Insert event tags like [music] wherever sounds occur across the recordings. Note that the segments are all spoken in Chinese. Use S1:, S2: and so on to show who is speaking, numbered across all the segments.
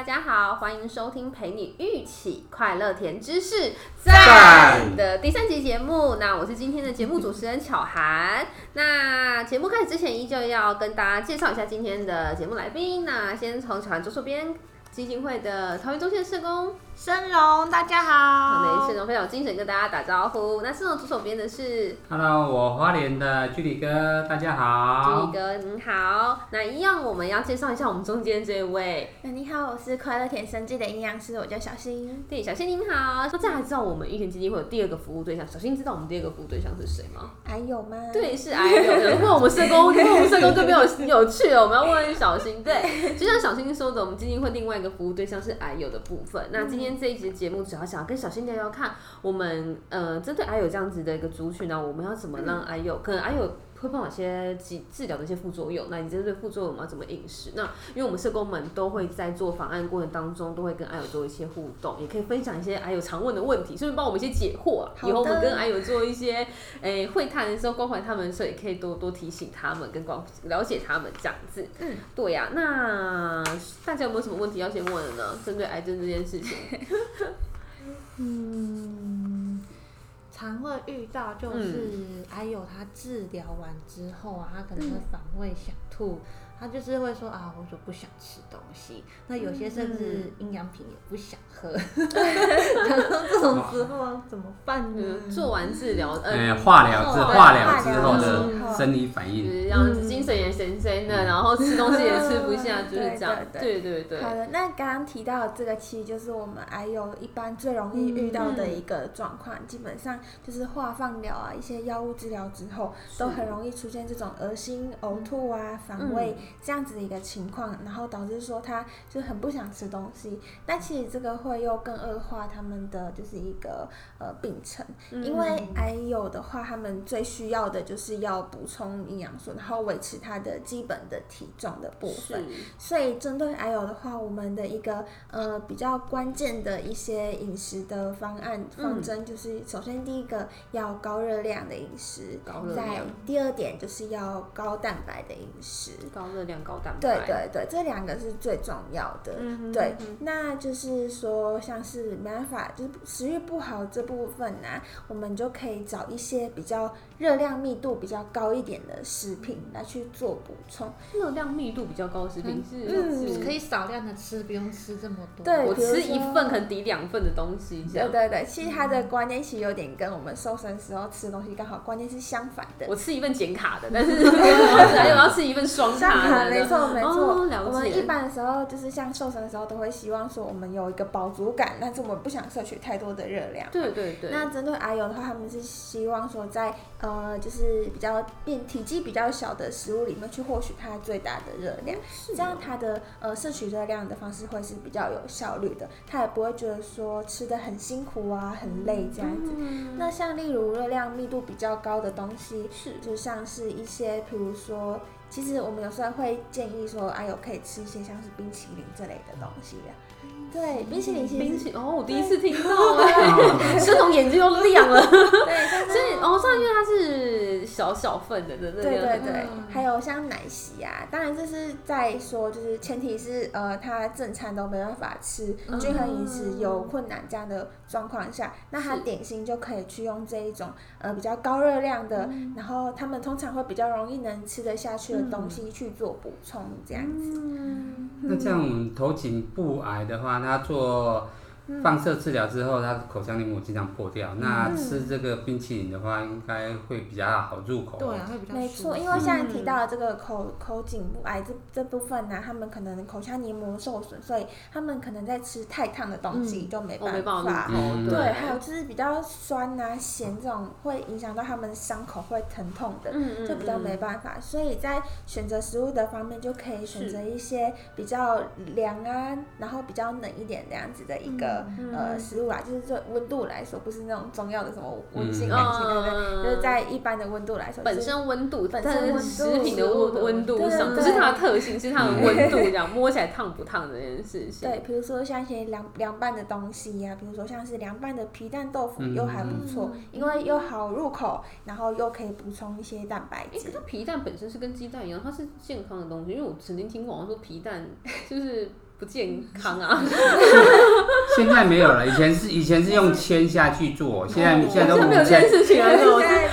S1: 大家好，欢迎收听陪你一起快乐甜知识赞的第三集节目。那我是今天的节目主持人巧涵。那节目开始之前，依旧要跟大家介绍一下今天的节目来宾。那先从巧涵左手边基金会的桃园中线社工。
S2: 生龙，大家好。
S1: 没事，龙非常有精神，跟大家打招呼。那生龙左手边的是
S3: ，Hello，我花莲的居里哥，大家好。
S1: 居里哥您好。那一样，我们要介绍一下我们中间这位。
S2: 那你好，我是快乐甜生记的营养师，我叫小新。
S1: 对，小新您好。那这样还知道我们育田基金会有第二个服务对象？小新知道我们第二个服务对象是谁吗？
S2: 还有吗？
S1: 对，是还有。[laughs] 问我们社工，因为我们社工就没有有趣了。我们要问小新。对，就像小新说的，我们基金会另外一个服务对象是癌友的部分。那今天这一集节目。主要想跟小新聊聊看，我们呃针对阿友这样子的一个族群呢，我们要怎么让阿友，可能阿友会碰到一些治治疗的一些副作用，那你针对副作用我们要怎么饮食？那因为我们社工们都会在做方案过程当中，都会跟癌友做一些互动，也可以分享一些癌友常问的问题，顺便帮我们一些解惑。以后我们跟癌友做一些诶会谈的时候，关怀他们的时候，也可以多多提醒他们，跟关了解他们这样子。嗯，对呀。那大家有没有什么问题要先问的呢？针对癌症这件事情。[laughs] [laughs]
S2: 嗯，常会遇到就是，还有他治疗完之后啊，他可能会反胃想吐。他就是会说啊，我就不想吃东西。那有些甚至营养品也不想喝。[laughs] 这种时候怎么办呢？
S1: 做完治疗，
S3: 呃，化疗之化疗之后的生理反应，
S1: 然后精神也神神的，然后吃东西也吃不下，就是这样。[laughs] 对对对。
S2: 好的，那刚刚提到这个，其实就是我们还有一般最容易遇到的一个状况，基本上就是化放疗啊，一些药物治疗之后，都很容易出现这种恶心、呕吐啊、反胃。这样子的一个情况，然后导致说他就很不想吃东西，那其实这个会又更恶化他们的就是一个呃病程，因为癌友的话，他们最需要的就是要补充营养素，然后维持他的基本的体重的部分。所以针对癌友的话，我们的一个呃比较关键的一些饮食的方案方针，就是首先第一个要高热量的饮食，在第二点就是要高蛋白的饮食，
S1: 高热。量高蛋白，
S2: 对对对，这两个是最重要的。对，那就是说，像是没办法，就是食欲不好这部分呢，我们就可以找一些比较热量密度比较高一点的食品来去做补充。
S1: 热量密度比较高的食品是，
S2: 嗯，可以少量的吃，不用吃这么多。
S1: 对，我吃一份可能抵两份的东西。
S2: 对对对，其实它的观念其实有点跟我们瘦身时候吃的东西刚好观念是相反的。
S1: 我吃一份减卡的，但是 [laughs] 还有要吃一份双卡。
S2: 没错没错，我们一般的时候就是像瘦身的时候，都会希望说我们有一个饱足感，但是我们不想摄取太多的热量。
S1: 对对对。
S2: 那针对阿友的话，他们是希望说在呃就是比较变体积比较小的食物里面去获取它最大的热量，这样它的呃摄取热量的方式会是比较有效率的，他也不会觉得说吃的很辛苦啊很累这样子。那像例如热量密度比较高的东西，是就像是一些比如说。其实我们有时候会建议说，哎呦，可以吃一些像是冰淇淋这类的东西。对，冰淇淋，
S1: 冰淇淋哦，我第一次听到 [laughs] 哎，孙总眼睛又亮了。对，所以哦，上因为它是小小份的，对
S2: 对对对。还有像奶昔啊，当然这是在说，就是前提是呃，他正餐都没办法吃，均衡饮食有困难这样的状况下，那他点心就可以去用这一种呃比较高热量的，然后他们通常会比较容易能吃得下去的东西去做补充这样子。
S3: 那这样我们头颈部癌的话。他做。放射治疗之后，他口腔黏膜经常破掉。那吃这个冰淇淋的话，应该会比较好入口。
S2: 对，会比较没错，因为像提到这个口口颈部癌这这部分呢，他们可能口腔黏膜受损，所以他们可能在吃太烫的东西就没办法。对，还有就是比较酸啊、咸这种会影响到他们伤口会疼痛的，就比较没办法。所以在选择食物的方面，就可以选择一些比较凉啊，然后比较冷一点这样子的一个。呃，食物啊，就是这温度来说，不是那种中药的什么温性感情，对不对？就是在一般的温度来说，
S1: 本身温度，本身食品的温温度上，不是它的特性，是它的温度，[laughs] 这样摸起来烫不烫这件事情。
S2: 对，比如说像一些凉凉拌的东西呀，比如说像是凉拌的皮蛋豆腐，又还不错，因为又好入口，然后又可以补充一些蛋白质。
S1: 皮蛋本身是跟鸡蛋一样，它是健康的东西，因为我曾经听过好像说皮蛋就是。不健康啊。[laughs] [laughs]
S3: 现在没有了，以前是以前是用铅下去做，现在现在都无
S1: 现在没有这件
S3: 铅，
S1: 事情了，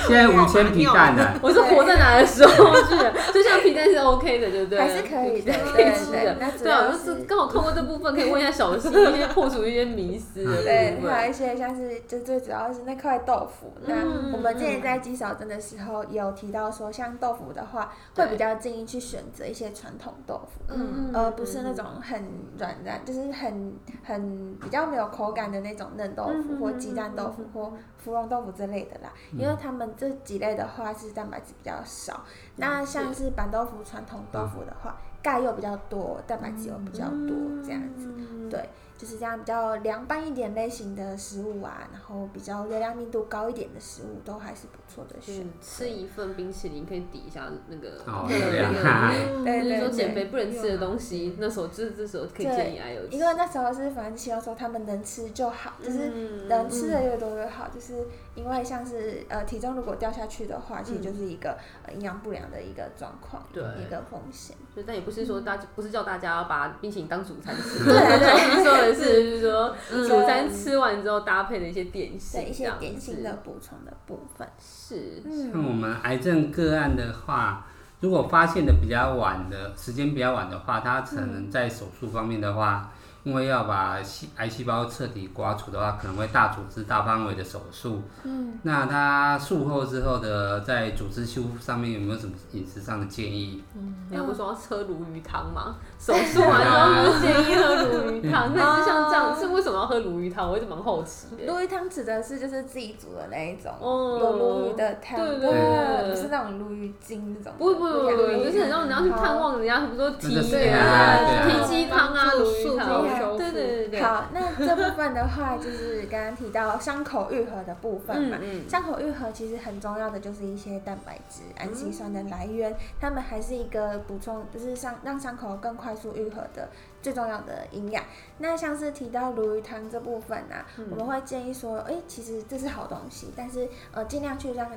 S3: 现在无铅皮蛋了。
S1: 我是活在哪的时候 [laughs] 去的，就像皮蛋是 OK 的，对不对？
S2: 还是可以的
S1: 可以
S2: 对
S1: 吃的。
S2: 对那主
S1: 对啊，
S2: 要
S1: 就是是刚好透过这部分可以问一下小新 [laughs] 一些破除一些迷思的
S2: 对。还有一些像是就最主要是那块豆腐。那
S1: 嗯
S2: 我们之前在鸡少症的时候也有提到说，像豆腐的话，会比较建议去选择一些传统豆腐。
S1: 嗯
S2: 而不是那种很软烂，就是很很比较没有口感的那种嫩豆
S1: 嗯
S2: 腐或鸡蛋豆腐或芙蓉豆腐之类的啦。因为他们这几类的话是蛋白质比较少，那像是板豆腐、传统豆腐的话，钙又比较多，蛋白质又比较多，这样子。
S1: 嗯。
S2: 对，就是这样比较凉拌一点类型的食物啊，然后比较热量密度高一点的食物，都还是不错的选
S1: 嗯，吃一份冰淇淋可以抵一下那个 [laughs]
S2: 对 [laughs]
S1: 就是说
S2: 对
S1: 减肥不能吃的东西，那时候这这时候可以建议还有
S2: 因为那时候是反正希望说他们能吃就好，就是
S1: 嗯
S2: 能吃的越多越好，就是因为像是呃体重如果掉下去的话，其实就是一个呃营养不良的一个状况，
S1: 对
S2: 一个风险。
S1: 对，但也不是说大家不是叫大家要把冰淇淋当主餐吃，
S2: 对啊对 [laughs]
S1: 就是说
S2: 嗯。
S1: 主餐吃完之后搭配的一些点心，
S2: 对一些点心的补充的部分，
S1: 是，
S2: 嗯。
S3: 像我们癌症个案的话，如果发现的比较晚的时间比较晚的话，他可能在手术方面的话，因为要把细癌细胞彻底刮除的话，可能会大组织大范围的手术。
S2: 嗯，
S3: 那他术后之后的在组织修复上面有没有什么饮食上的建议？
S1: 你要不说要喝鲈鱼汤吗？[laughs] 手术 [laughs] 完之后不是建议喝鲈鱼汤，[laughs] 那是像这样，是为什么要喝鲈鱼汤？我一直蛮好奇的。
S2: 鲈鱼汤指的是就是自己煮的那一种，
S1: 哦
S2: 有鲈鱼的汤，
S1: 对
S3: 对
S2: 对，不是那种鲈鱼精那种。
S1: 不不不不不，就是很像你要去探望人家，比如说提
S3: 对
S1: 啊
S3: 对啊
S1: 提鸡汤啊、鲈鱼汤，
S2: 帮助
S1: 对对对对。
S2: 好，[laughs] 那这部分的话，就是刚刚提到伤口愈合的部分嘛。
S1: 嗯嗯
S2: 伤口愈合其实很重要的就是一些蛋白质、氨基酸的来源，它们还是一个补充，就是伤让伤口更快速愈合的最重要的营养。那像是提到鲈鱼汤这部分啊，
S1: 嗯
S2: 我们会建议说，哎、其实这是好东西，但是呃，尽量去让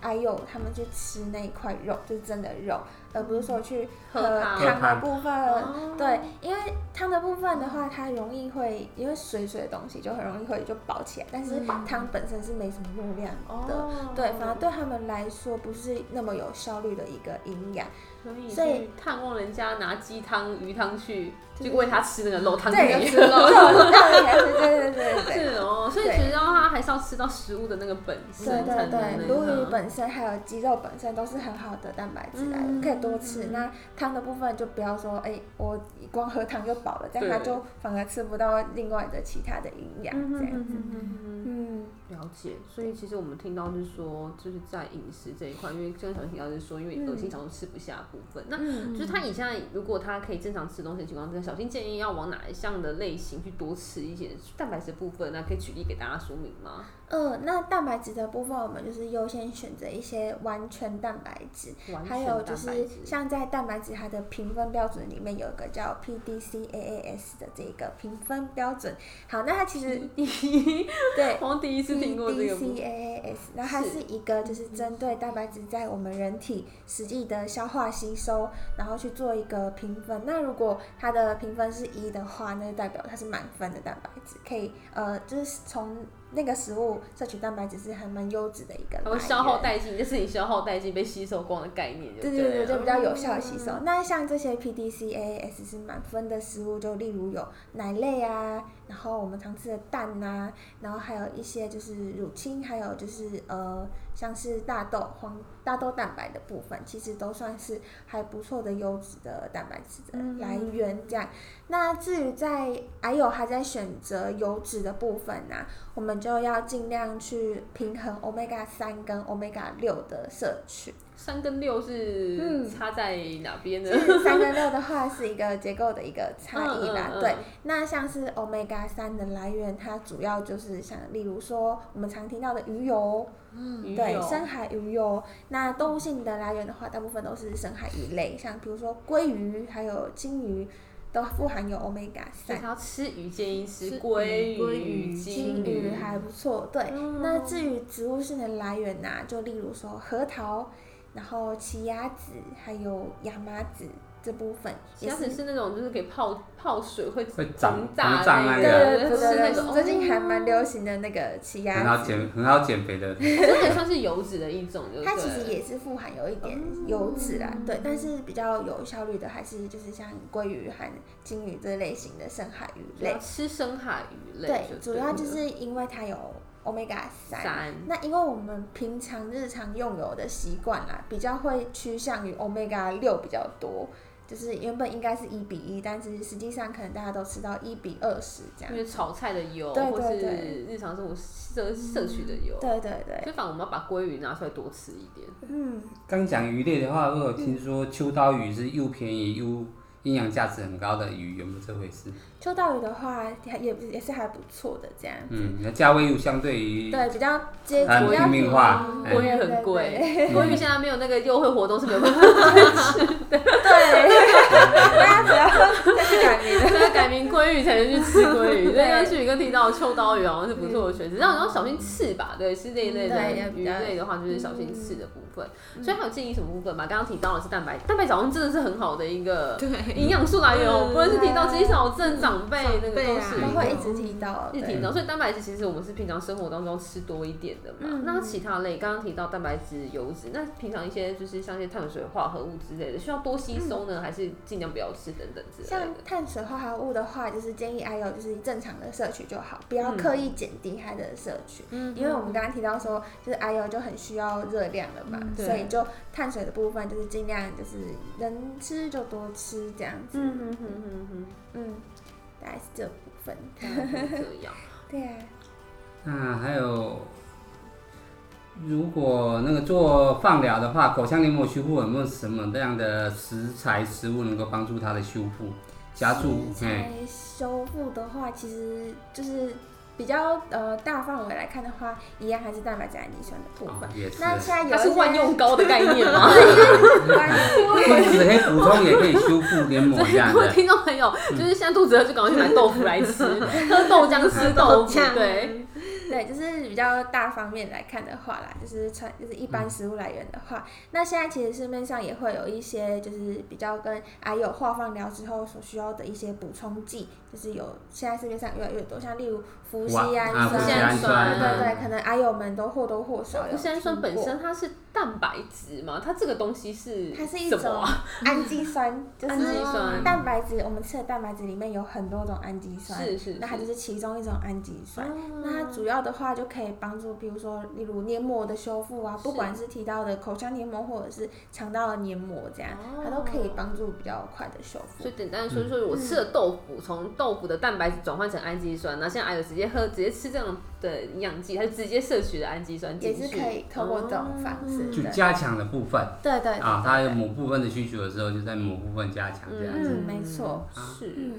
S2: 癌友他们去吃那一块肉，就是真的肉，而不是说去
S1: 喝
S2: 喝
S1: 汤
S2: 汤的部分。
S1: 哦
S2: 对，因为汤的部分的话，它容易会因为水水的东西就很容易会就饱起来，但是汤本身是没什么热量的。
S1: 哦
S2: 对，反而对他们来说不是那么有效率的一个营养。
S1: 所以
S2: 所以
S1: 去探望人家拿鸡汤、鱼汤去，就喂他吃那个肉汤
S2: 对，
S1: 底。
S2: 吃肉，对，对对对对。
S1: 是哦，所以
S2: 对
S1: 其实要他还是要吃到食物的那个本
S2: 对
S1: 身对
S2: 对
S1: 能
S2: 对，鲈鱼
S1: 那个。
S2: 本身还有鸡肉本身都是很好的蛋白质来
S1: 嗯
S2: 源，可以多吃。那汤的部分就不要说，哎，我光喝汤就饱了，这样他就反而吃不到另外的其他的营养，这样子。
S1: 嗯
S2: 嗯，
S1: 了解，所以其实我们听到就是说，就是在饮食这一块，因为刚才提到就是说，因为恶心想说吃不下的部分，那
S2: 嗯。
S1: 就是他以下如果他可以正常吃东西的情况之下，小新建议要往哪一项的类型去多吃一些蛋白质部分，那可以举例给大家说明吗？
S2: 呃，那蛋白质的部分，我们就是优先选择一些完全蛋白质，
S1: 完
S2: 还有就是像在蛋白质它的评分标准里面有一个叫 PDCAAS 的这个评分标准。好，那它其实 [laughs] 对
S1: 我第一次听过这个部分。
S2: PDCAAS，那它
S1: 是
S2: 是一个就是针对蛋白质在我们人体实际的消化吸收，然后去做一个评分。那如果它的评分是一的话，那就代表它是满分的蛋白质，可以呃就是从那个食物摄取蛋白质是还蛮优质的一个
S1: 消耗殆尽，就是你消耗殆尽被吸收光的概念就对
S2: 对对对，就比较有效的吸收。
S1: 嗯。
S2: 那像这些 PDCAAS 是满分的食物，就例如有奶类啊，然后我们常吃的蛋呐、然后还有一些就是乳清，还有就是呃像是大豆黄大豆蛋白的部分，其实都算是还不错的优质的蛋白质的来源。这样，那至于在还有还在选择油脂的部分呢、我们就要尽量去平衡 omega 三跟 omega 六的摄取。
S1: 三跟六是
S2: 嗯
S1: 差在哪边呢？
S2: 就是三跟六的话是一个结构的一个差异啦，
S1: 嗯嗯嗯
S2: 对。那像是 omega 三的来源，它主要就是像例如说我们常听到的鱼油，
S1: 嗯对，
S2: 深海鱼油。那动物性的来源的话，大部分都是深海鱼类，像比如说鲑鱼还有金鱼。都富含有 omega 三
S1: 所以他，要吃鱼建议吃
S4: 吃
S1: 鲑
S4: 鱼鲑
S1: 鱼、
S4: 鱼
S2: 金鱼还不错。对，
S1: 嗯
S2: 那至于植物性的来源呐、就例如说核桃，然后奇亚籽，还有亚麻籽，这部分
S1: 奇亚
S2: 籽是
S1: 那种就是可以泡泡水会
S3: 会长
S1: 膨胀
S3: 膨胀
S1: 那
S3: 那
S1: 个，
S2: 对对对
S1: 是那种
S2: 对对，最近还蛮流行的那个奇亚籽。
S3: 很好
S2: 籽，
S3: 减很好减肥的，
S1: 这也算是油脂的一种？
S2: 它其实也是富含有一点油脂啦，对，但是比较有效率的还是就是像鲑鱼和金鱼这类型的深海鱼类。
S1: 吃深海鱼类，
S2: 对，主要就是因为它有 omega 三。那因为我们平常日常用油的习惯啦，比较会趋向于 omega 六比较多，就是原本应该是一比一，但是实际上可能大家都吃到一比二十这样
S1: 因。为炒菜的油，
S2: 对
S1: 或是
S2: 对对
S1: 日常生活摄摄取的油，
S2: 对对对，
S1: 所以反而我们要把鲑鱼拿出来多吃一点。
S2: 嗯，
S3: 刚讲鱼类的话，我有听说秋刀鱼是又便宜又营养价值很高的鱼，有没有这回事？
S2: 秋刀鱼的话也也也是还不错的这样。
S3: 嗯，那价位又相对于
S2: 对，比较接
S3: 近
S2: 比较
S3: 平民化
S2: 便宜
S1: 鲑鱼很
S2: 对
S1: 贵，国鱼现在没有那个优惠活动是没有办法 [laughs] 吃的，
S2: 对，[laughs] 大家只要 [laughs] 再去改名了。
S1: 所以改名鲑鱼才能去吃鲑鱼。所以刚旭宇哥提到秋刀鱼好像是不错的选择，然后要小心刺吧，对，是这一类的鱼类的话就是小心刺的部分。所以还有建议什么部分吗？刚刚提到的是蛋白，蛋白质好像真的是很好的一个
S4: 对
S1: 营养素来源哦，
S4: 嗯
S1: 不论是提到肌少症、长辈那个都是
S2: 都会一直提到，
S1: 一直提到，所以蛋白质其实我们是平常生活当中吃多一点的嘛。
S2: 嗯
S1: 那其他类刚刚提到蛋白质、油脂，那平常一些就是像一些碳水化合物之类的，需要多吸收呢，还是尽量不要吃等等之类
S2: 像？碳水化合物的话，就是建议 I 有就是正常的摄取就好，不要刻意减低它的摄取。
S1: 嗯
S2: 因为我们刚刚提到说，就是 I 有就很需要热量了嘛，
S1: 嗯
S2: 所以就碳水的部分就是尽量就是能吃就多吃这样子。
S1: 嗯哼哼哼哼，
S2: 嗯，大概是这部分。
S1: 这样。[laughs]
S2: 对啊，
S3: 那还有，如果那个做放疗的话，口腔黏膜修复有没有什么这样的食材食物能够帮助它的修复、加速？哎，
S2: 食材修复的话，其实就是比较呃大范围来看的话，一样还是蛋白质氨基酸的部分。
S3: 哦，
S2: 那现在有
S1: 它是万用膏的概念吗？
S3: 肚子可以补充，也可以修复黏膜这样的。[laughs]
S1: 听众朋友，就是现在肚子饿就赶快去买豆腐来吃，喝豆浆吃豆腐，[laughs] 对，[laughs]
S2: 对，就是比较大方面来看的话啦，就是传就是一般食物来源的话，那现在其实市面上也会有一些就是比较跟癌友化放疗之后所需要的一些补充剂，就是有现在市面上越来越多，像例如氟西氨
S3: 啊，
S2: 酸，
S3: 氟西氨酸，
S2: 对对对，
S3: 嗯
S2: 可能癌友们都或多或少有
S1: 不是氨酸本身它是蛋白质嘛，它这个东西是
S2: 它是一种
S1: 什么啊？
S2: 氨基酸，就
S1: 氨基
S2: 是
S1: 酸。
S2: 蛋白质，我们吃的蛋白质里面有很多种氨基酸，
S1: 是是，
S2: 那它就是是其中一种氨基酸。
S1: 哦
S2: 那它主要的话就可以帮助，比如说，例如黏膜的修复啊，不管是提到的口腔黏膜或者是肠道的黏膜，这样、
S1: 哦
S2: 它都可以帮助比较快的修复。
S1: 所以。简单的说，就是我吃了豆腐，从豆腐的蛋白质转换成氨基酸，那现在还有直接喝、直接吃这种的营养剂，它就直接摄取了氨基酸
S2: 也
S1: 进去，
S2: 是可以透过这种方式，对
S3: 就加强的部分。
S2: 对对对
S3: 啊，它有某部分的需求的时候，就在某部分加强这样子。
S2: 嗯没错
S1: 是。
S2: 嗯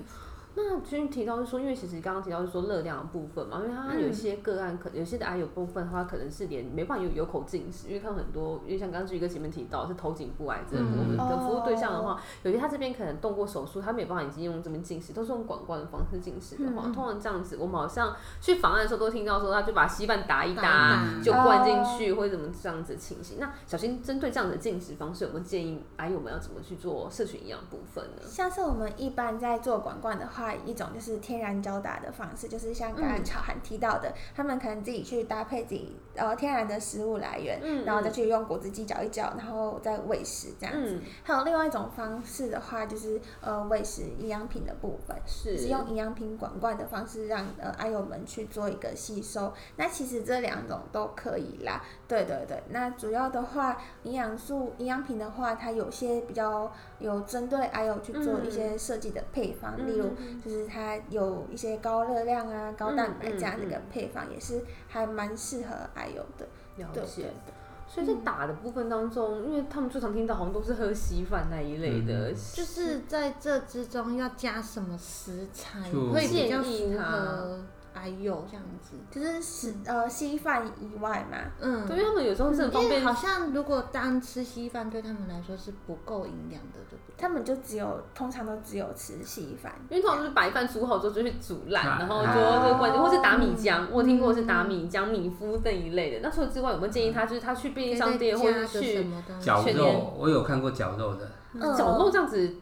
S1: 那其实提到是说，因为其实刚刚提到是说热量的部分嘛，因为它有一些个案可有些的癌有部分的话，可能是连没办法有有口进食，因为看很多，因为像刚刚志宇哥前面提到是头颈部癌症，
S3: 嗯。
S1: 我们的服务对象的
S2: 哦
S1: 话，有些他这边可能动过手术，他没办法已经用这边进食，都是用管灌的方式进食的话，
S2: 嗯
S1: 通常这样子，我们好像去访案的时候都听到说，他就把稀饭打一打，
S4: 打一打。
S1: 就灌进去，或者怎么这样子情形。那小新针对这样的进食方式，有没有建议癌友们要怎么去做社群营养部分呢？
S2: 像是我们一般在做管灌的话，一种就是天然胶打的方式，就是像刚刚
S1: 嗯
S2: 巧涵提到的，他们可能自己去搭配自己呃天然的食物来源，
S1: 嗯
S2: 然后再去用果汁机搅一搅，然后再喂食这样子。
S1: 嗯，
S2: 还有另外一种方式的话，就是呃喂食营养品的部分，
S1: 是
S2: 用营养品管罐的方式让呃爱友们去做一个吸收。那其实这两种都可以啦，对对对。那主要的话，营养素营养品的话，它有些比较有针对 I O 去做一些设计的配方，
S1: 嗯
S2: 例如就是它有一些高热量啊、高蛋白这样
S1: 嗯嗯
S2: 的一个配方，也是还蛮适合 I O 的。对
S1: 了解
S2: 对。
S1: 所以在打的部分当中，因为他们最常听到好像都是喝稀饭那一类的，
S3: 嗯
S4: 就是在这之中要加什么食材
S3: 就
S4: 会比较符
S1: 建议他
S4: 合哎呦这样子。
S2: 就是食呃稀饭以外嘛，
S4: 嗯，
S1: 对，因为他们有时候是很方便
S4: 好像如果单吃稀饭对他们来说是不够营养的，对不对？
S2: 他们就只有通常都只有吃稀饭。
S1: 因为通常就是白饭煮好之后就去煮烂，
S3: 啊
S1: 然后就就关或是打米浆，我听过是打米浆、米麸这一类的。那除了之外，有没有建议他就是他去便利商店或者去？
S3: 绞肉，我有看过绞肉的，
S2: 嗯
S1: 绞肉这样子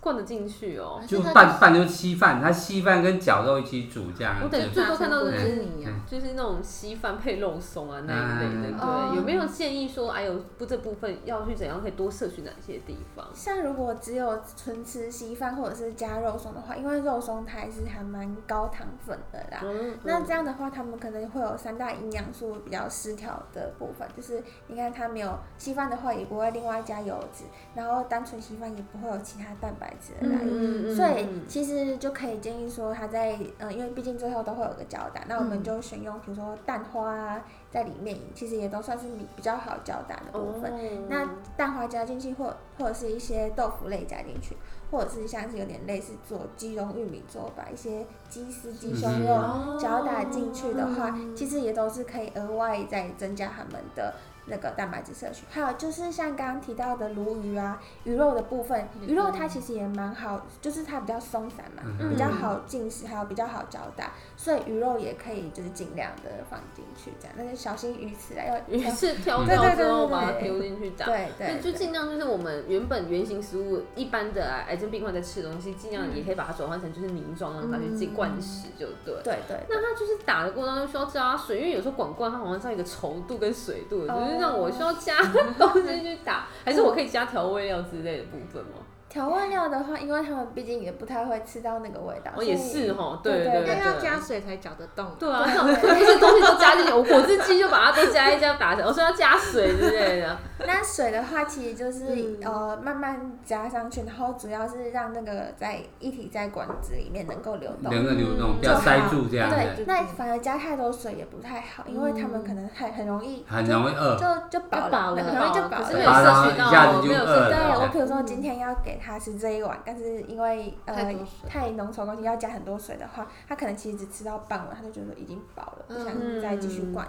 S1: 灌得进去哦。
S3: 就拌拌就是稀饭，它稀饭跟绞肉一起煮这样。
S1: 我等
S3: 就
S1: 最多看到的
S4: 打
S1: 是
S4: 成果汁泥啊，
S1: 就是那种稀饭配肉松啊那一类的，
S3: 嗯
S1: 对，
S2: 哦
S1: 有没有建议说，哎呦，不这部分要去怎样可以多摄取哪些地方？
S2: 像如果只有纯吃稀饭或者是加肉松的话，因为肉松它还是还蛮高糖分的啦。
S1: 嗯，
S2: 那这样的话，他们可能会有三大营养素比较失调的部分，就是你看它没有稀饭的话，也不会另外加油脂，然后单纯稀饭也不会有其他蛋白质的。来源。
S1: 嗯
S2: 所以其实就可以建议说，它在呃，因为毕竟最后都会有个胶打，那我们
S4: 嗯。
S2: 就选用比如说蛋花啊在里面，其实也都算是比比较好胶打的部分。
S1: 哦。
S2: 那蛋花加进去，或或者是一些豆腐类加进去，或者是像是有点类似做鸡茸玉米粥，把一些鸡丝、鸡胸
S3: 嗯
S2: 肉
S1: 哦
S2: 搅打进去的话，
S1: 嗯
S2: 其实也都是可以额外再增加他们的那个蛋白质摄取。还有就是像刚刚提到的鲈鱼啊、鱼肉的部分，鱼肉它其实也蛮好，就是它比较松散嘛，
S3: 嗯
S2: 比较好进食，还有比较好嚼打，所以鱼肉也可以就是尽量的放进去，这样，但是小心鱼刺啊，要
S1: 鱼刺挑掉之后把它丢进去打。
S2: 对
S1: 对，就尽量就是我们原本原型食物，一般的癌症病患在吃的东西，尽量也可以把它转换成就是凝状，让它去自己灌食，就对。
S2: 对对
S1: 那它就是打的过程当中需要加水，因为有时候管罐它好像是要一个稠度跟水度就是让我需要加东西去打，还是我可以加调味料之类的部分吗？
S2: 调味料的话，因为他们毕竟也不太会吃到那个味道，
S1: 哦，也
S2: 所以
S1: 是哈，对
S2: 对
S1: 对
S4: 那要加水才搅得动。
S1: 对啊，像这些东西都加进去，我果汁机就把它都加一加打成，我说要加水之类的。
S2: 那水的话，其实就是、
S1: 嗯
S2: 呃慢慢加上去，然后主要是让那个在液体在管子里面能够流动。
S3: 能够流动，
S1: 嗯
S3: 不要塞住这样
S2: 对，，那反而加太多水也不太好，因为他们可能很很容易 [laughs]
S3: 很容易饿。
S2: 就就饱
S4: 就饱了
S2: 很容易就饱了。
S1: 可是没有摄取到，
S3: 一下子就
S1: 没有摄取
S2: 我比如说今天要给他吃这一碗，但是因为呃
S4: 太
S2: 浓稠的东西要加很多水的话，他可能其实只吃到半碗，他就觉得已经饱了，不想
S1: 嗯
S2: 再继续灌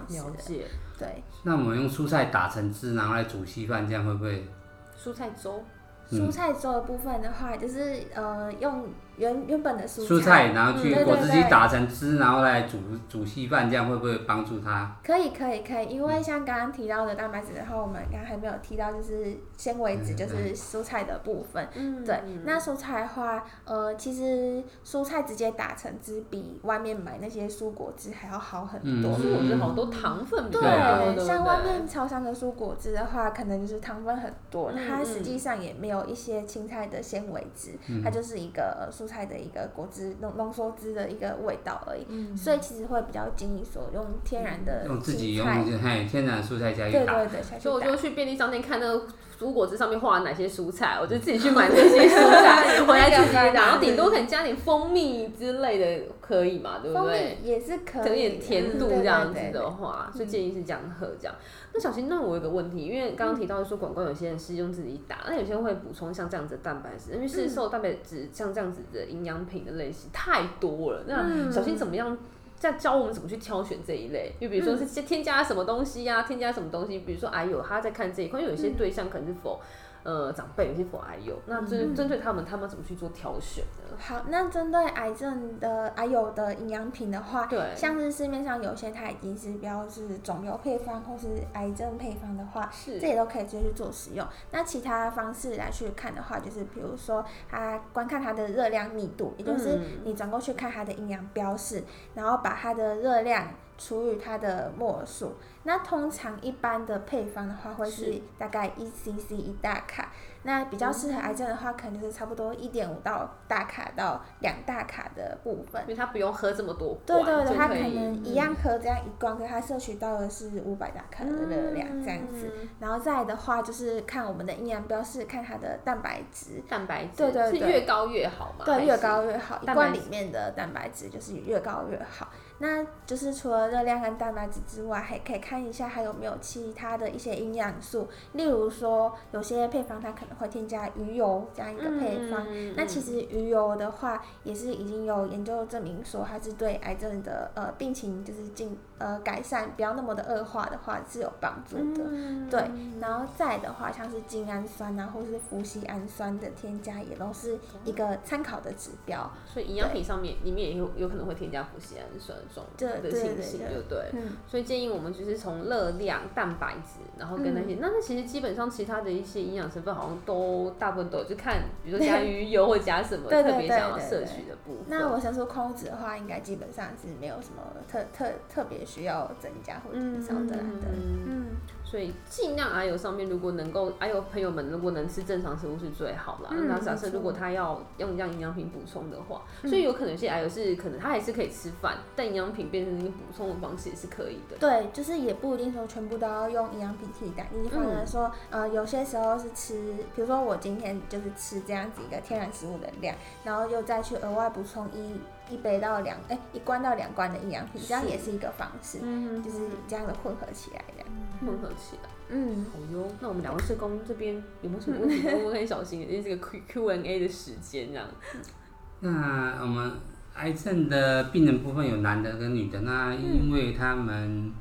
S2: 对，
S3: 那我们用蔬菜打成汁，然后来煮稀饭，这样会不会？
S1: 蔬菜粥，
S3: 嗯
S2: 蔬菜粥的部分的话，就是呃用原原本的蔬
S3: 蔬菜，然后
S2: 嗯对对
S3: 去果汁机
S2: 对。
S3: 打成汁，然后来煮煮稀饭，这样会不会帮助它？
S2: 可以可以可以，因为像刚刚提到的蛋白质，然后我们刚刚还没有提到就是纤维质，
S3: 嗯
S2: 就是蔬菜的部分。
S1: 嗯
S2: 对，那蔬菜的话，呃，其实蔬菜直接打成汁比外面买那些蔬果汁还要好很多。
S1: 可是我觉得好多糖分比较
S3: 对啊。
S1: 多，对不对？
S2: 像外面超商的蔬果汁的话，可能就是糖分很多，
S1: 嗯
S2: 它实际上也没有一些青菜的纤维质，
S3: 嗯。
S2: 它就是一个呃蔬菜的一个果汁浓浓缩汁的一个味道而已。
S4: 嗯
S2: 所以其实会比较建议说用天然的
S3: 用自己用
S2: 青菜，
S3: 嘿天然蔬菜下去打。
S2: 对对对，
S1: 所以我就去便利商店看那个蔬果汁上面画了哪些蔬菜，我就自己去买那些蔬 [laughs] 菜回来自己打，然后顶多可能加点蜂蜜之类的，可以嘛？对不对？
S2: 蜜也是可以，
S1: 有点甜度
S2: 嗯
S1: 这样子的话，所以建议是这样喝这样。那小新，那我有个问题，因为刚刚提到说广告有些人是用自己打，那有些人会补充像这样子的蛋白质，因为市售蛋白质像这样子的营养品的类型太多了。那
S2: 嗯
S1: 小新怎么样？在教我们怎么去挑选这一类，就比如说是添加什么东西呀、添加什么东西，比如说哎呦，他在看这一块，因为有些对象可能是否呃长辈，有些否癌友，那针针对他们，他们怎么去做挑选呢？
S2: 好，那针对癌症的癌友的营养品的话，
S1: 对
S2: 像是市面上有些它已经是标是肿瘤配方或是癌症配方的话，
S1: 是
S2: 这也都可以直接去做使用。那其他方式来去看的话，就是比如说它观看它的热量密度，也就是
S1: 嗯
S2: 你转过去看它的营养标示，然后把它的热量除以它的摩尔数。那通常一般的配方的话，会
S1: 是
S2: 是大概一 cc 一大卡。那比较适合癌症的话，可能就是差不多一点五到大卡到两大卡的部分
S1: 因。为它不用喝这么多
S2: 对，对对，它可能一样喝这样一罐，可是它摄取到的是五百大卡的热量这样子。
S1: 嗯
S2: 然后再来的话，就是看我们的营养标示，看它的蛋白质，
S1: 蛋白质
S2: 对对对
S1: 是越高越好嘛？
S2: 对，越高越好。一罐里面的蛋白质就是越高越好。那就是除了热量跟蛋白质之外，还可以看一下还有没有其他的一些营养素，例如说有些配方它可能会添加鱼油这样一个配方。
S1: 嗯
S2: 那其实鱼油的话，也是已经有研究证明说它是对癌症的呃病情就是进呃改善，不要那么的恶化的话是有帮助的。
S1: 嗯
S2: 对，然后再的话，像是精氨酸啊，或是氟西氨酸的添加，也都是一个参考的指标。
S1: 所以营养品上面里面也有有可能会添加氟西氨酸这种
S2: 对
S1: 的情形，
S2: 对
S1: 对不对？
S2: 嗯，
S1: 所以建议我们就是从热量、蛋白质，然后跟那些，那那其实基本上其他的一些营养成分好像都大部分都有，就看比如说加鱼油或加什么特别想要摄取的部分。
S2: 那我想说空脂的话，应该基本上是没有什么特特特别需要增加或减少的啦的。
S1: 嗯
S2: 嗯，
S1: 所以尽量还有上面如果能够，还有朋友们如果能吃正常食物是最好啦。
S2: 嗯
S1: 那假设如果他要用这样营养品补充的话，所以有可能有些癌友是可能他还是可以吃饭，但营养品变成一个补充的方式也是可以的。
S2: 对，就是也不一定说全部都要用营养品替代，你反而说，呃，有些时候是吃，比如说我今天就是吃这样子一个天然食物的量，然后又再去额外补充一一杯到两，哎、一罐到两罐的营养品，这样也是一个方式，
S1: 嗯
S2: 就是这样的混合起来的。
S1: 混合起来。
S2: 嗯，
S1: 好哟，那我们两位社工这边有没有什么问题？我们很小心，因为这个 Q Q N A 的时间这样。
S3: 那我们癌症的病人部分有男的跟女的，那因为他们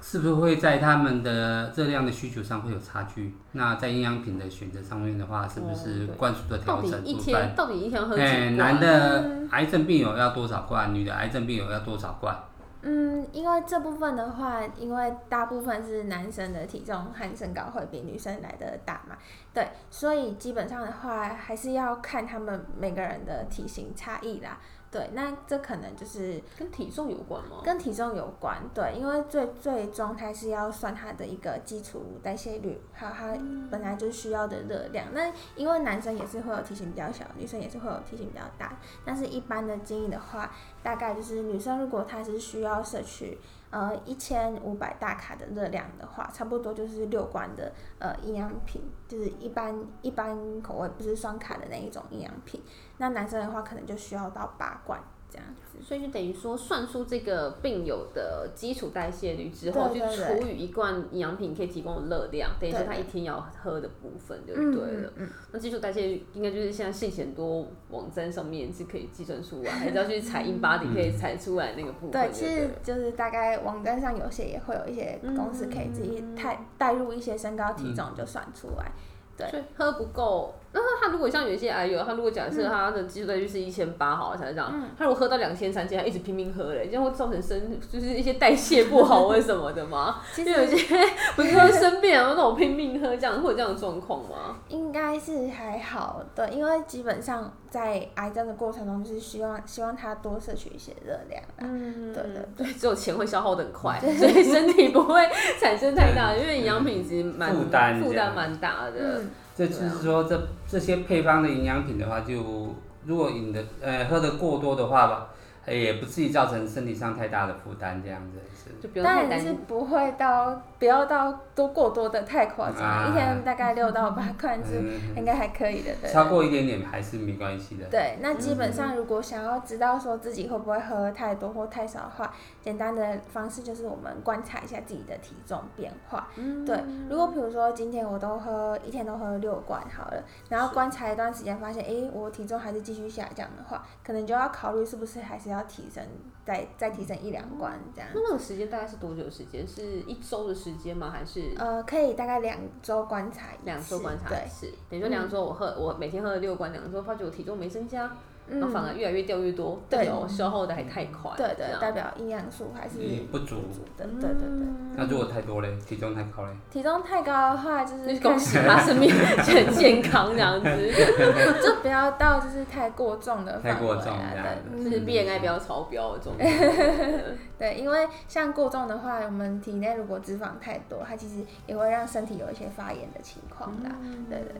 S3: 是不是会在他们的热量的需求上会有差距？那在营养品的选择上面的话，是不
S1: 哦
S3: 是灌输的
S1: 到底
S3: 调整部
S1: 一天
S3: 分？
S1: 到底一天要喝几
S3: 哎，
S1: 罐？
S3: 男的癌症病友要多少罐？女的癌症病友要多少罐？
S2: 嗯，因为这部分的话，因为大部分是男生的体重和身高会比女生来的大嘛，对，所以基本上的话，还是要看他们每个人的体型差异啦。对，那这可能就是
S1: 跟体重有关吗？
S2: 跟体重有关，对，因为最最终它是要算它的一个基础代谢率，还有它本来就需要的热量。那因为男生也是会有体型比较小，女生也是会有体型比较大，但是一般的建议的话，大概就是女生如果她是需要摄取呃一千五百大卡的热量的话，差不多就是六罐的呃营养品，就是一般一般口味不是双卡的那一种营养品。那男生的话可能就需要到八罐这样子。
S1: 所以就等于说，算出这个病友的基础代谢率之后，
S2: 对对
S1: 就除以一罐营养品可以提供的热量，等于说他一天要喝的部分就
S2: 嗯
S1: 对了。
S2: 嗯嗯
S1: 那基础代谢率应该就是现在现很多网站上面是可以计算出来，还是要去采 [laughs] in body 可以采出来那个部分
S2: 对，其实就是大概网站上有些也会有一些公式可以自己带带入一些身高体重就算出来。对
S1: 所以喝不够，那他如果像有一些癌友，他如果假设他的基础代谢率是一千八，好了，才这样，他如果喝到两千、三千，他一直拼命喝嘞，这样会造成身就是一些代谢不好或者什么的吗？
S2: 其
S1: 因为有些不是说生病然后，那种拼命喝这样，会有这样的状况吗？
S2: 应该是还好的，因为基本上在癌症的过程中，就是希望希望他多摄取一些热量啦。
S1: 嗯，
S2: 对对
S1: 对，只有钱会消耗的很快，[laughs] 所以身体不会产生太大的，因为营养品其实蛮
S3: 负担
S1: 负担蛮大的。
S2: 嗯，
S3: 这就是说，这这些配方的营养品的话，就如果饮的呃喝的过多的话吧，呃也不至于造成身体上太大的负担，这样子是。
S1: 就不用太
S2: 当然是。不会到不要到多过多的太夸张，
S3: 啊
S2: 一天大概六到八罐是
S3: 嗯
S2: 应该还可以的。对
S3: 超过一点点还是没关系的。
S2: 对，那基本上如果想要知道说自己会不会喝太多或太少的话，简单的方式就是我们观察一下自己的体重变化。嗯对，如果比如说今天我都喝一天都喝六罐好了，然后观察一段时间发现，哎，我体重还是继续下降的话，可能就要考虑是不是还是要提升，再再提升一两关这样。
S1: 那那个时间大概是多久时间？是一周的时间吗？还是
S2: 呃，可以大概两周观察一次，
S1: 两周观察
S2: 对
S1: 一，次？等于说两周我喝，我每天喝了六罐，两周发觉我体重没增加，然后反而越来越掉越多，
S2: 对。
S1: 代表我消耗的还太快。
S2: 对对，代表营养素还是
S3: 嗯不足。
S2: 的，对对对。
S3: 那如果太多嘞，体重太高嘞，
S2: 体重太高的话，就
S1: 就是
S2: 是
S1: 恭喜他生命很健康这样子，[laughs]
S2: 就不要到就是太过重的
S3: 太过
S2: 范围啊，
S3: 重这样
S2: 对，
S1: 就是？
S2: 嗯
S1: BMI 不要超标这种。[laughs]
S2: 对，因为像过重的话，我们体内如果脂肪太多，它其实也会让身体有一些发炎的情况啦，对对，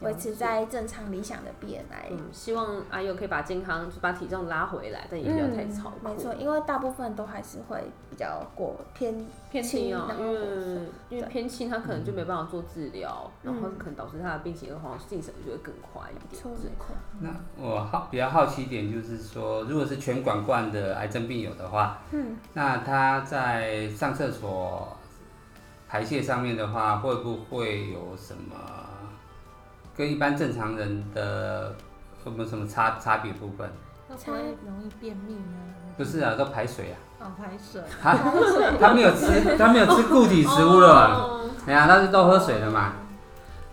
S2: 维持在正常理想的 BMI。
S1: 嗯，希望阿佑可以把健康就把体重拉回来，但也不要太超过。
S2: 嗯没错，因为大部分都还是会比较过偏
S1: 偏轻啊，
S2: 然后
S1: 因为因为偏轻，他可能就没办法做治疗，然后
S2: 嗯
S1: 可能导致他的病情恶化，进程就会更快一点。
S2: 错没错，
S3: 那我好比较好奇一点，就是说，如果是全管灌的癌症病友的话，
S2: 嗯，
S3: 那他在上厕所排泄上面的话，会不会有什么跟一般正常人的有没有什么差差别部分？
S4: 那不会容易便秘呢？
S3: 不是啊，都排水啊。
S4: 哦，排水。
S3: 他他没有吃，他没有吃固体食物了哎呀，他是都喝水了嘛。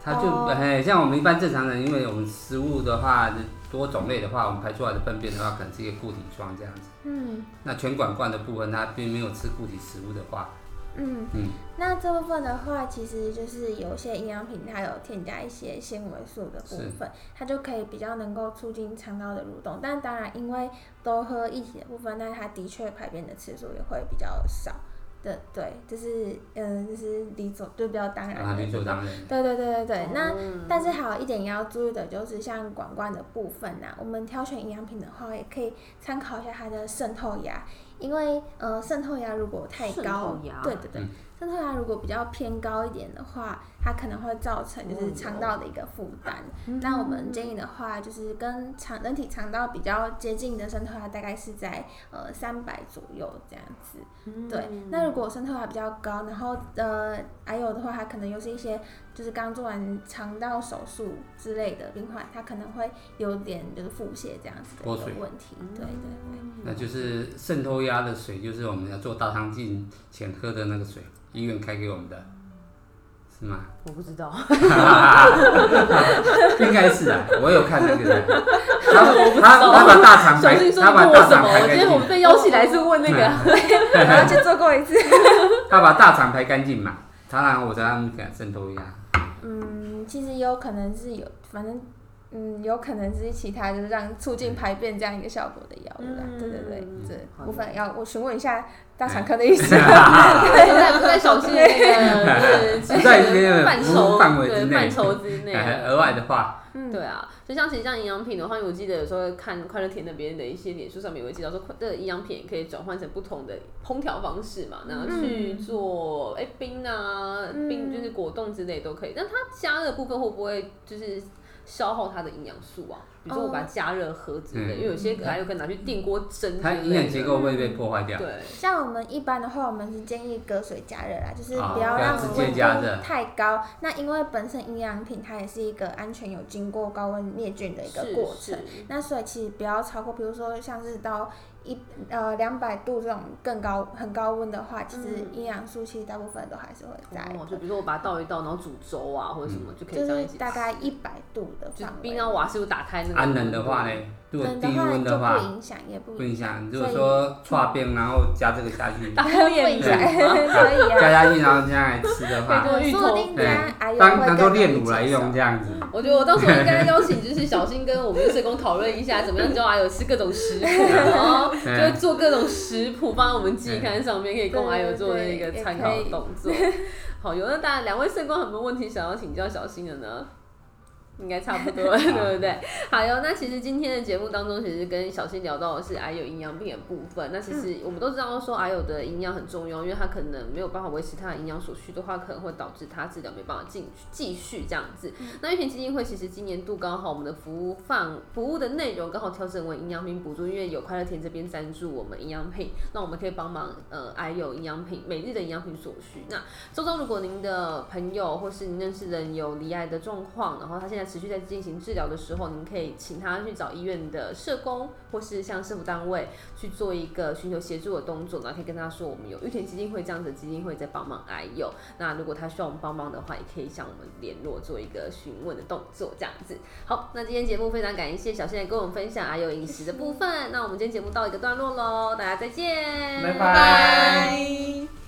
S3: 他就
S2: 哦
S3: 哎，像我们一般正常人，因为我们食物的话多种类的话，我们排出来的粪便的话，可能是一个固体状这样子。
S2: 嗯
S3: 那全管罐的部分，它并没有吃固体食物的话，
S2: 嗯，
S3: 嗯，
S2: 那这部分的话，其实就是有些营养品它有添加一些纤维素的部分，它就可以比较能够促进肠道的蠕动。但当然，因为都喝一体的部分，那它的确排便的次数也会比较少。的对，就是嗯，就是理所就比较当然
S3: 啊，理所当然。
S2: 对对对对对，那
S1: 嗯
S2: 但是还有一点要注意的，就是像管罐的部分呐、我们挑选营养品的话，也可以参考一下它的渗透压，因为呃渗透压如果太高对对对。
S3: 嗯，
S2: 渗透压如果比较偏高一点的话，它可能会造成就是肠道的一个负担。那我们建议的话，就是跟肠人体肠道比较接近的渗透压，大概是在呃三百左右这样子。对，那如果渗透压比较高，然后呃还有的话，它可能又是一些就是刚做完肠道手术之类的病患，他可能会有点就是腹泻这样子的一个问题。对对对。
S3: 那就是渗透压的水，就是我们要做大肠镜前喝的那个水，医院开给我们的，是吗？
S1: 我不知道，[laughs]
S3: 应该是啊，我有看那个。的，他他他把大肠排，他把？大肠排
S1: 我今天我们
S3: 干净，
S1: 被邀请来是问那个，[laughs]
S2: 然后去做过一次。[laughs]
S3: 他把大肠排干净嘛，他然我在他们讲渗透一下，
S2: 嗯，其实有可能是有，反正嗯，有可能是其他就是让促进排便这样一个效果的药物啦。
S1: 嗯。
S2: 对对对，这
S1: 好
S2: 部分要我询问一下大肠科的意思。
S1: 不在不在小心的那个就是
S3: 不 [laughs] 在那个
S1: 范畴
S3: 范围之内
S1: 对范畴之内。
S3: 哎 [laughs] 额外的话，
S2: 嗯，
S1: 对啊，就像其实像营养品的话，我记得有时候看快乐甜那边的一些脸书上面也会介绍说，这个营养品也可以转换成不同的烹调方式嘛，然后去做哎、冰啊、冰就是果冻之类都可以。但它加热部分会不会就是消耗它的营养素啊？比如说我把它加热喝之类，
S3: 嗯
S1: 因为有些可能又可以拿去电锅蒸之
S3: 它
S1: 类的。
S3: 营养结构会被破坏掉。
S1: 对，
S2: 像我们一般的话，我们是建议隔水加热啦，就是
S3: 哦
S2: 不要让温度太高。那因为本身营养品它也是一个安全有经过高温灭菌的一个
S1: 是
S2: 过程，那所以其实不要超过，比如说像是到一呃两百度这种更高很高温的话，其实
S1: 嗯
S2: 营养素其实大部分都还是会在
S1: 就比如说我把它倒一倒，然后煮粥啊或者什么，就可以这样一起吃。
S2: 大概一百度的
S1: 就是
S2: 范围。
S1: 冰箱瓦斯炉打开那个。
S3: 安能的话呢，如果低
S2: 冷的话就
S3: 温的话
S2: 不影响，也不
S3: 不影响。如
S2: 所以
S3: 果说串冰，然后加这个下去，
S1: 打。
S3: 加下去，然后这样来吃的话，
S1: 可以做芋头
S3: 对当当做炼乳来用这样子。
S1: 我觉得我到时候应该邀请就是小新跟我们的社工讨论一下，怎么样教阿友吃各种食谱，然后就会做各种食谱放在我们季刊上面，可以供阿友做那个参考的动作。[laughs] 好，有那大家两位社工有没有问题想要请教小新的呢？应该差不多了，[laughs] 对不对？好哟，那其实今天的节目当中，其实跟小新聊到的是癌友营养品的部分。那其实我们都知道说癌友的营养很重要，因为他可能没有办法维持他的营养所需的话，可能会导致他治疗没办法进继续这样子。那玉田基金会其实今年度刚好我们的服务范服务的内容刚好调整为营养品补助，因为有快乐田这边赞助我们营养品，那我们可以帮忙呃癌友营养品每日的营养品所需。那周周如果您的朋友或是您认识的人有离癌的状况，然后他现在持续在进行治疗的时候，您可以请他去找医院的社工或是像社福单位去做一个寻求协助的动作，然后可以跟他说我们有玉田基金会这样子的基金会在帮忙癌友。那如果他需要我们帮忙的话，也可以向我们联络做一个询问的动作，这样子。好，那今天节目非常感谢小仙来跟我们分享癌友饮食的部分。那我们今天节目到一个段落喽，大家再见，
S3: 拜拜
S1: 拜